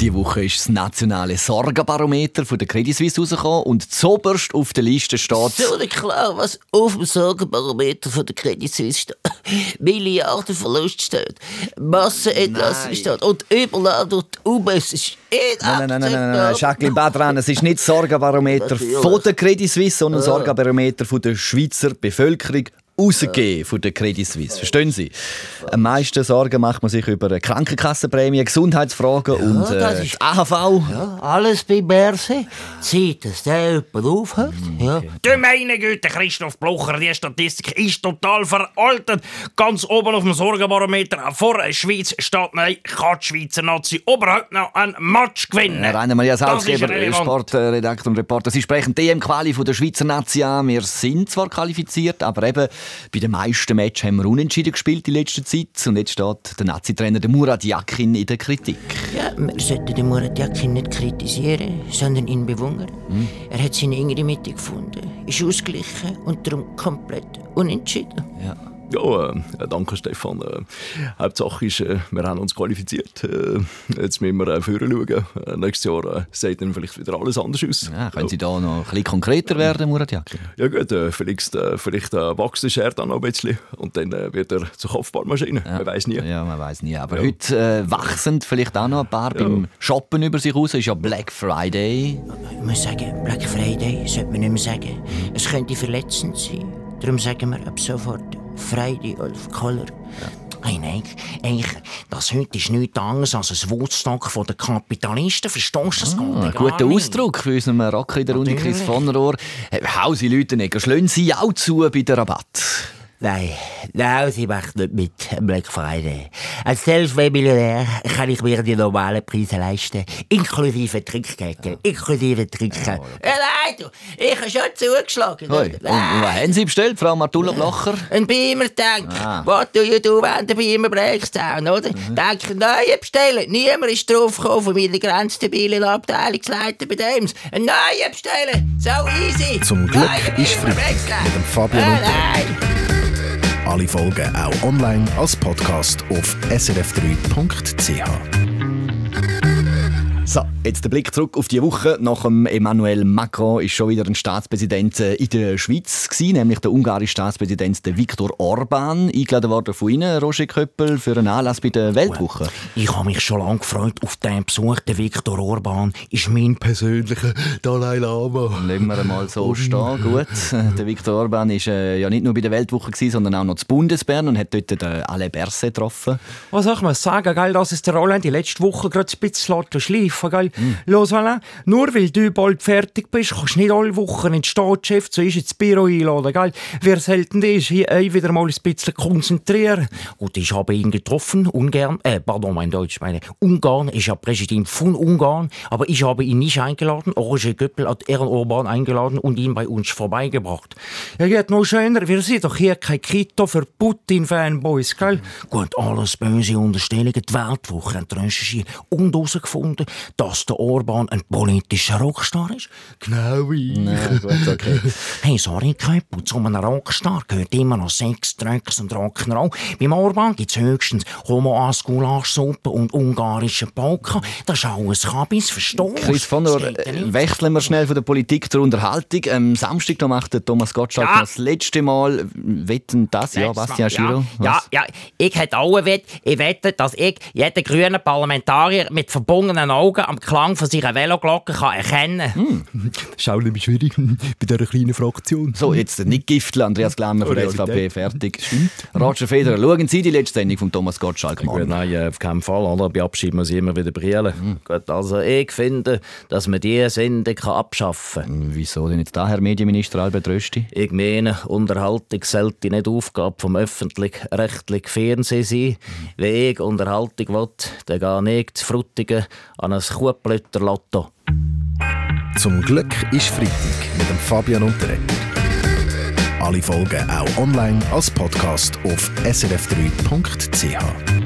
Die Woche ist das nationale Sorgenbarometer von der Credit Suisse rausgekommen und zoberst auf der Liste steht... So klar, was auf dem Sorgenbarometer von der Credit Suisse steht. Milliarden Verlust steht. Massenentlassung steht. Und überall durch die UBS ist Nein, nein, nein, nein, nein, nein. Jacqueline Badran, es ist nicht das Sorgenbarometer von der Credit Suisse, sondern das Sorgenbarometer von der Schweizer Bevölkerung rausgegeben von der Credit Suisse. Verstehen Sie? Am meisten Sorgen macht man sich über Krankenkassenprämien, Gesundheitsfragen und äh, das ist- AHV. Ja, alles bei Berse. Zeit, dass der jemand aufhört. Ja. Du meine Güte, Christoph Blocher, die Statistik ist total veraltet. Ganz oben auf dem Sorgenbarometer vor der Schweiz steht, nein, kann die Schweizer Nazi überhaupt noch einen Match gewinnen? Herr Rainer Maria Salzgeber. Sportredakteur und Reporter. Sie sprechen die EM-Quali von der Schweizer Nazi an. Wir sind zwar qualifiziert, aber eben bei den meisten Matches haben wir unentschieden gespielt in letzter Zeit. Und jetzt steht der Nazi-Trainer der Murat Yakin in der Kritik. Ja, wir sollten den Murat Yakin nicht kritisieren, sondern ihn bewundern. Er hat seine innere Mitte gefunden, ist ausgeglichen und darum komplett unentschieden. Ja, äh, danke Stefan. Äh, Hauptsache ist, äh, wir haben uns qualifiziert. Äh, jetzt müssen wir äh, vorne schauen. Äh, nächstes Jahr äh, sieht dann vielleicht wieder alles anders aus. Ja, können Sie da noch ein bisschen konkreter werden, Murat Yakin? Ja gut, äh, vielleicht, äh, vielleicht äh, wächst der Scher dann noch ein bisschen und dann äh, wird er zur Kopfballmaschine. Man weiß nie. Ja, man weiß nie. Aber Ja. heute äh, wachsen vielleicht auch noch ein paar beim Shoppen über sich raus. Ist ja Black Friday. Ich muss sagen, Black Friday sollte man nicht mehr sagen. Es könnte verletzend sein. Darum sagen wir ab sofort Friday of Color. Hey, nein, eigentlich, das heute ist nichts anderes als ein Woodstock den Kapitalisten. Verstehst du das? Gar guter. Ausdruck für unseren Rocker in der Runde, Chris von Rohr. Hause Leute nicht, schlagen Sie auch zu bei der Rabatt. Nein, nein, sie macht nicht mit Black Friday. Als Selbstmillionär kann ich mir die normalen Preise leisten. Inklusive Trinkgeld, inklusive Trinkgeld. Ja, nein, du, ich habe schon zugeschlagen. Hoi. Und, und was haben Sie bestellt, Frau Martulla Blocher? Ein Beamer-Tank. Ah. What do you do when the Beamer breaks down, oder? Denk einen neuen bestellen. Niemand ist drauf gekommen, von meiner grenzstabilen Abteilungsleiter bei dem. Einen neuen bestellen. So easy. Zum Glück ist Freitag mit dem Fabian Ah. Alle Folgen auch online als Podcast auf srf3.ch. So, jetzt der Blick zurück auf die Woche. Nach dem Emmanuel Macron ist schon wieder ein Staatspräsident äh, in der Schweiz gewesen, nämlich der ungarische Staatspräsident Viktor Orban, eingeladen worden von Ihnen, Roger Köppel, für einen Anlass bei der Weltwoche. Ich habe mich schon lange gefreut auf den Besuch. Der Viktor Orban ist mein persönlicher Dalai Lama. Lassen wir mal so stehen. Gut. Der Viktor Orban war äh, ja nicht nur bei der Weltwoche, gewesen, sondern auch noch zu Bundesbern und hat dort den Alain Berset getroffen. Was soll ich mal sagen, gell, dass es der Roland die letzte Woche gerade ein bisschen schleifen gell? Los, Alain, nur weil du bald fertig bist, kannst du nicht alle Wochen in den Staatschef zu uns ins Büro einladen, gell? Wer selten ist, hier wieder mal ein bisschen konzentrieren. Und ich habe ihn getroffen, Ungarn, äh, pardon, mein Deutsch, meine, Ungarn ist ja Präsident von Ungarn, aber ich habe ihn nicht eingeladen. Roger Göppel hat Herrn Orban eingeladen und ihn bei uns vorbeigebracht. Ja, geht noch schöner, wir sind doch hier kein Kita für Putin-Fanboys, gell? Gut, alles böse Unterstellungen. Die Weltwoche hat recherchiert und herausgefunden, dass der Orban ein politischer Rockstar ist. Genau wie ich. Ja, gut, okay. Hey, sorry, Köppel, zu einem Rockstar gehört immer noch Sex, Drugs und Rock'n'Roll. Beim Orban gibt's höchstens Homo-Ass Gulaschsuppe und ungarische Polka. Das ist alles Kabis, verstehst du? Chris von da äh, nicht. wechseln wir schnell von der Politik zur Unterhaltung. Am Samstag noch macht der Thomas Gottschalk Ja. das letzte Mal wetten das, ja, Bastian Giro. Ja, ja, ja, ich hätte auch wett, ich wette, dass ich jeden grünen Parlamentarier mit verbundenen Augen am Klang von seiner Veloglocke kann erkennen kann. Schau nämlich schwierig bei dieser kleinen Fraktion. So, jetzt nicht Giftel, Andreas Glanner von der. SVP, fertig. Roger Federer, schauen Sie die letzte Sendung von Thomas Gottschalk Gut, morgen. nein, äh, auf keinen Fall. Oder? Bei Abschied muss ich immer wieder brillen. Gut, also ich finde, dass man diese Sendung kann abschaffen kann. Wieso denn jetzt da, Herr Medienminister Albert Rösti? Ich meine, Unterhaltung sollte nicht Aufgabe vom öffentlich-rechtlichen Fernsehen sein. Wenn ich Unterhaltung will, dann gehe ich zu Frutigen an ein Kuhblötter-Lotto. Zum Glück ist Freitag mit dem Fabian Unterreger. Alle Folgen auch online als Podcast auf srf3.ch.